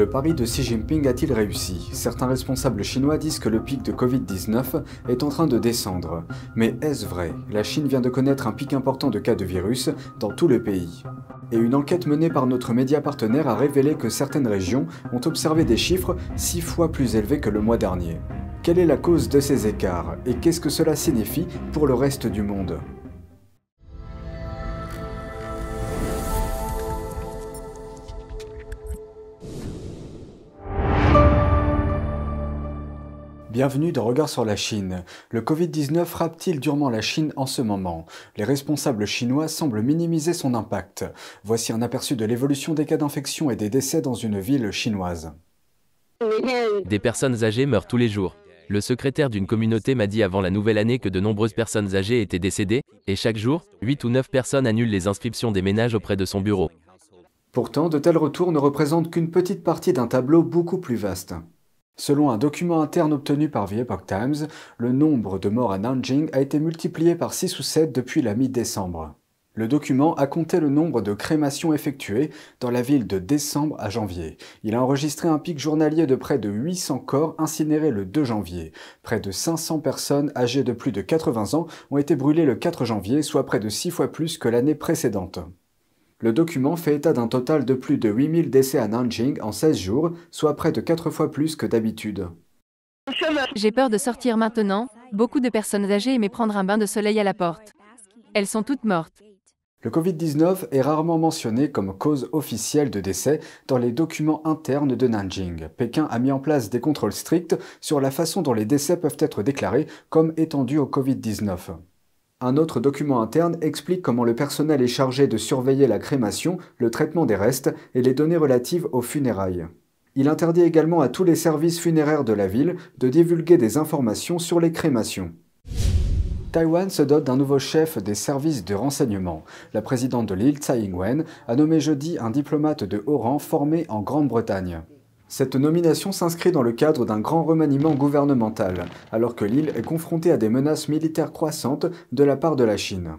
Le pari de Xi Jinping a-t-il réussi? Certains responsables chinois disent que le pic de Covid-19 est en train de descendre. Mais est-ce vrai? La Chine vient de connaître un pic important de cas de virus dans tout le pays. Et une enquête menée par notre média partenaire a révélé que certaines régions ont observé des chiffres six fois plus élevés que le mois dernier. Quelle est la cause de ces écarts? Et qu'est-ce que cela signifie pour le reste du monde? Bienvenue dans Regard sur la Chine. Le Covid-19 frappe-t-il durement la Chine en ce moment? Les responsables chinois semblent minimiser son impact. Voici un aperçu de l'évolution des cas d'infection et des décès dans une ville chinoise. Des personnes âgées meurent tous les jours. Le secrétaire d'une communauté m'a dit avant la nouvelle année que de nombreuses personnes âgées étaient décédées, et chaque jour, 8 ou 9 personnes annulent les inscriptions des ménages auprès de son bureau. Pourtant, de tels retours ne représentent qu'une petite partie d'un tableau beaucoup plus vaste. Selon un document interne obtenu par The Epoch Times, le nombre de morts à Nanjing a été multiplié par 6 ou 7 depuis la mi-décembre. Le document a compté le nombre de crémations effectuées dans la ville de décembre à janvier. Il a enregistré un pic journalier de près de 800 corps incinérés le 2 janvier. Près de 500 personnes âgées de plus de 80 ans ont été brûlées le 4 janvier, soit près de 6 fois plus que l'année précédente. Le document fait état d'un total de plus de 8000 décès à Nanjing en 16 jours, soit près de 4 fois plus que d'habitude. J'ai peur de sortir maintenant, beaucoup de personnes âgées aimaient prendre un bain de soleil à la porte. Elles sont toutes mortes. Le Covid-19 est rarement mentionné comme cause officielle de décès dans les documents internes de Nanjing. Pékin a mis en place des contrôles stricts sur la façon dont les décès peuvent être déclarés comme étendus au Covid-19. Un autre document interne explique comment le personnel est chargé de surveiller la crémation, le traitement des restes et les données relatives aux funérailles. Il interdit également à tous les services funéraires de la ville de divulguer des informations sur les crémations. Taïwan se dote d'un nouveau chef des services de renseignement. La présidente de l'île, Tsai Ing-wen, a nommé jeudi un diplomate de haut rang formé en Grande-Bretagne. Cette nomination s'inscrit dans le cadre d'un grand remaniement gouvernemental, alors que l'île est confrontée à des menaces militaires croissantes de la part de la Chine.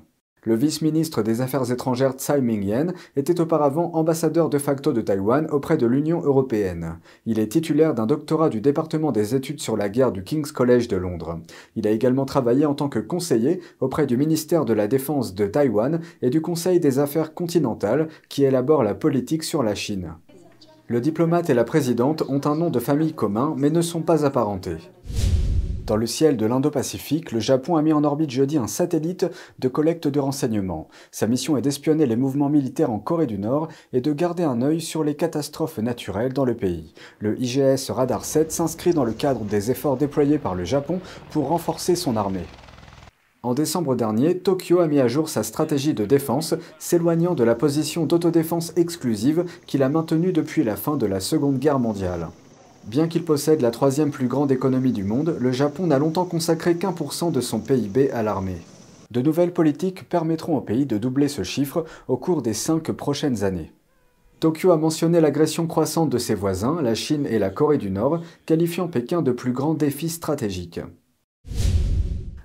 Le vice-ministre des Affaires étrangères Tsai Ming-yen était auparavant ambassadeur de facto de Taïwan auprès de l'Union européenne. Il est titulaire d'un doctorat du département des études sur la guerre du King's College de Londres. Il a également travaillé en tant que conseiller auprès du ministère de la Défense de Taïwan et du Conseil des Affaires continentales qui élabore la politique sur la Chine. Le diplomate et la présidente ont un nom de famille commun, mais ne sont pas apparentés. Dans le ciel de l'Indo-Pacifique, le Japon a mis en orbite jeudi un satellite de collecte de renseignements. Sa mission est d'espionner les mouvements militaires en Corée du Nord et de garder un œil sur les catastrophes naturelles dans le pays. Le IGS Radar 7 s'inscrit dans le cadre des efforts déployés par le Japon pour renforcer son armée. En décembre dernier, Tokyo a mis à jour sa stratégie de défense, s'éloignant de la position d'autodéfense exclusive qu'il a maintenue depuis la fin de la Seconde Guerre mondiale. Bien qu'il possède la troisième plus grande économie du monde, le Japon n'a longtemps consacré qu'un pour cent de son PIB à l'armée. De nouvelles politiques permettront au pays de doubler ce chiffre au cours des cinq prochaines années. Tokyo a mentionné l'agression croissante de ses voisins, la Chine et la Corée du Nord, qualifiant Pékin de plus grand défi stratégique.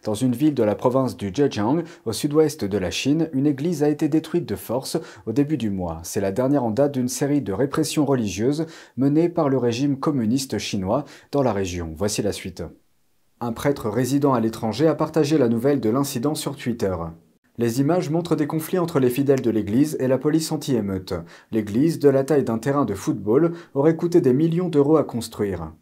Dans une ville de la province du Zhejiang, au sud-ouest de la Chine, une église a été détruite de force au début du mois. C'est la dernière en date d'une série de répressions religieuses menées par le régime communiste chinois dans la région. Voici la suite. Un prêtre résidant à l'étranger a partagé la nouvelle de l'incident sur Twitter. Les images montrent des conflits entre les fidèles de l'église et la police anti-émeute. L'église, de la taille d'un terrain de football, aurait coûté des millions d'euros à construire.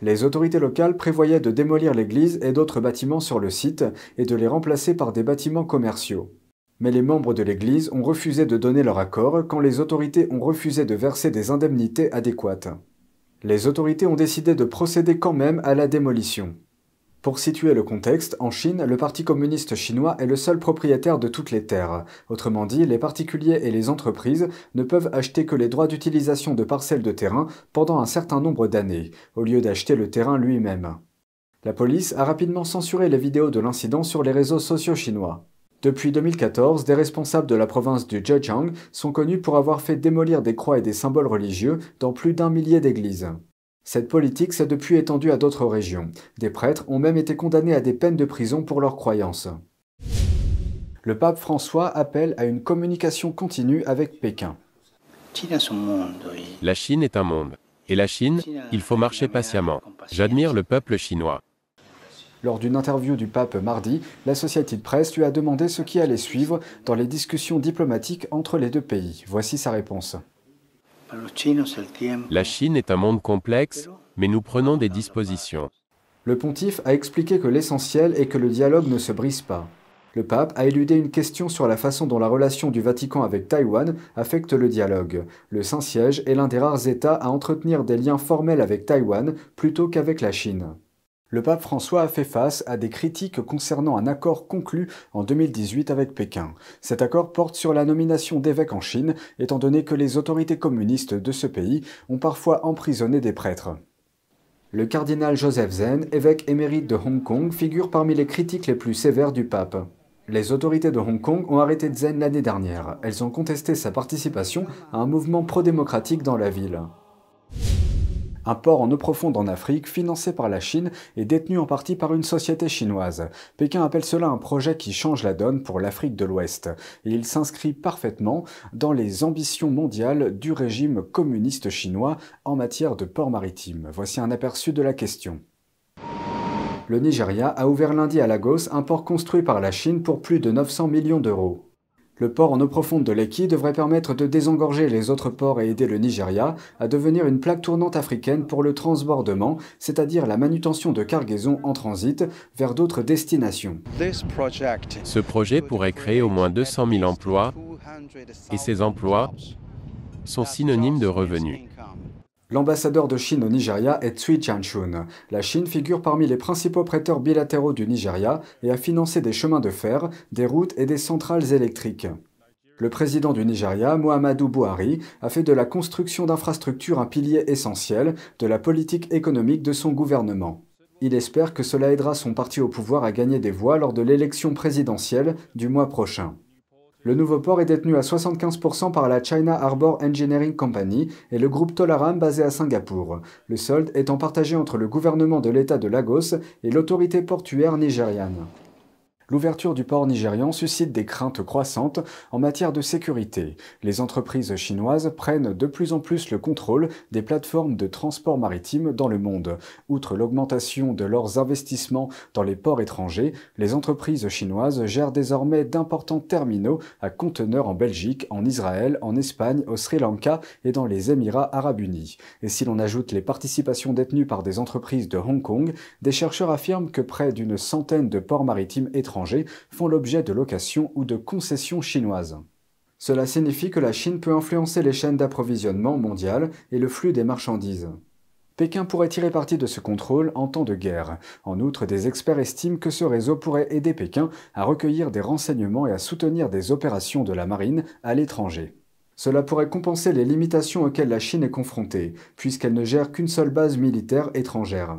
Les autorités locales prévoyaient de démolir l'église et d'autres bâtiments sur le site et de les remplacer par des bâtiments commerciaux. Mais les membres de l'église ont refusé de donner leur accord quand les autorités ont refusé de verser des indemnités adéquates. Les autorités ont décidé de procéder quand même à la démolition. Pour situer le contexte, en Chine, le Parti communiste chinois est le seul propriétaire de toutes les terres. Autrement dit, les particuliers et les entreprises ne peuvent acheter que les droits d'utilisation de parcelles de terrain pendant un certain nombre d'années, au lieu d'acheter le terrain lui-même. La police a rapidement censuré les vidéos de l'incident sur les réseaux sociaux chinois. Depuis 2014, des responsables de la province du Zhejiang sont connus pour avoir fait démolir des croix et des symboles religieux dans plus d'un millier d'églises. Cette politique s'est depuis étendue à d'autres régions. Des prêtres ont même été condamnés à des peines de prison pour leurs croyances. Le pape François appelle à une communication continue avec Pékin. La Chine est un monde. Et la Chine, il faut marcher patiemment. J'admire le peuple chinois. Lors d'une interview du pape mardi, l'Associated Press lui a demandé ce qui allait suivre dans les discussions diplomatiques entre les deux pays. Voici sa réponse. La Chine est un monde complexe, mais nous prenons des dispositions. Le pontife a expliqué que l'essentiel est que le dialogue ne se brise pas. Le pape a éludé une question sur la façon dont la relation du Vatican avec Taïwan affecte le dialogue. Le Saint-Siège est l'un des rares États à entretenir des liens formels avec Taïwan plutôt qu'avec la Chine. Le pape François a fait face à des critiques concernant un accord conclu en 2018 avec Pékin. Cet accord porte sur la nomination d'évêques en Chine, étant donné que les autorités communistes de ce pays ont parfois emprisonné des prêtres. Le cardinal Joseph Zen, évêque émérite de Hong Kong, figure parmi les critiques les plus sévères du pape. Les autorités de Hong Kong ont arrêté Zen l'année dernière. Elles ont contesté sa participation à un mouvement pro-démocratique dans la ville. Un port en eau profonde en Afrique, financé par la Chine et détenu en partie par une société chinoise. Pékin appelle cela un projet qui change la donne pour l'Afrique de l'Ouest. Et il s'inscrit parfaitement dans les ambitions mondiales du régime communiste chinois en matière de port maritime. Voici un aperçu de la question. Le Nigeria a ouvert lundi à Lagos un port construit par la Chine pour plus de 900 millions d'euros. Le port en eau profonde de Lekki devrait permettre de désengorger les autres ports et aider le Nigeria à devenir une plaque tournante africaine pour le transbordement, c'est-à-dire la manutention de cargaisons en transit vers d'autres destinations. Ce projet pourrait créer au moins 200 000 emplois et ces emplois sont synonymes de revenus. L'ambassadeur de Chine au Nigeria est Tsui Jianchun. La Chine figure parmi les principaux prêteurs bilatéraux du Nigeria et a financé des chemins de fer, des routes et des centrales électriques. Le président du Nigeria, Muhammadu Buhari, a fait de la construction d'infrastructures un pilier essentiel de la politique économique de son gouvernement. Il espère que cela aidera son parti au pouvoir à gagner des voix lors de l'élection présidentielle du mois prochain. Le nouveau port est détenu à 75% par la China Harbor Engineering Company et le groupe Tolaram basé à Singapour, le solde étant partagé entre le gouvernement de l'État de Lagos et l'autorité portuaire nigériane. L'ouverture du port nigérian suscite des craintes croissantes en matière de sécurité. Les entreprises chinoises prennent de plus en plus le contrôle des plateformes de transport maritime dans le monde. Outre l'augmentation de leurs investissements dans les ports étrangers, les entreprises chinoises gèrent désormais d'importants terminaux à conteneurs en Belgique, en Israël, en Espagne, au Sri Lanka et dans les Émirats arabes unis. Et si l'on ajoute les participations détenues par des entreprises de Hong Kong, des chercheurs affirment que près d'une centaine de ports maritimes font l'objet de locations ou de concessions chinoises. Cela signifie que la Chine peut influencer les chaînes d'approvisionnement mondiales et le flux des marchandises. Pékin pourrait tirer parti de ce contrôle en temps de guerre. En outre, des experts estiment que ce réseau pourrait aider Pékin à recueillir des renseignements et à soutenir des opérations de la marine à l'étranger. Cela pourrait compenser les limitations auxquelles la Chine est confrontée, puisqu'elle ne gère qu'une seule base militaire étrangère.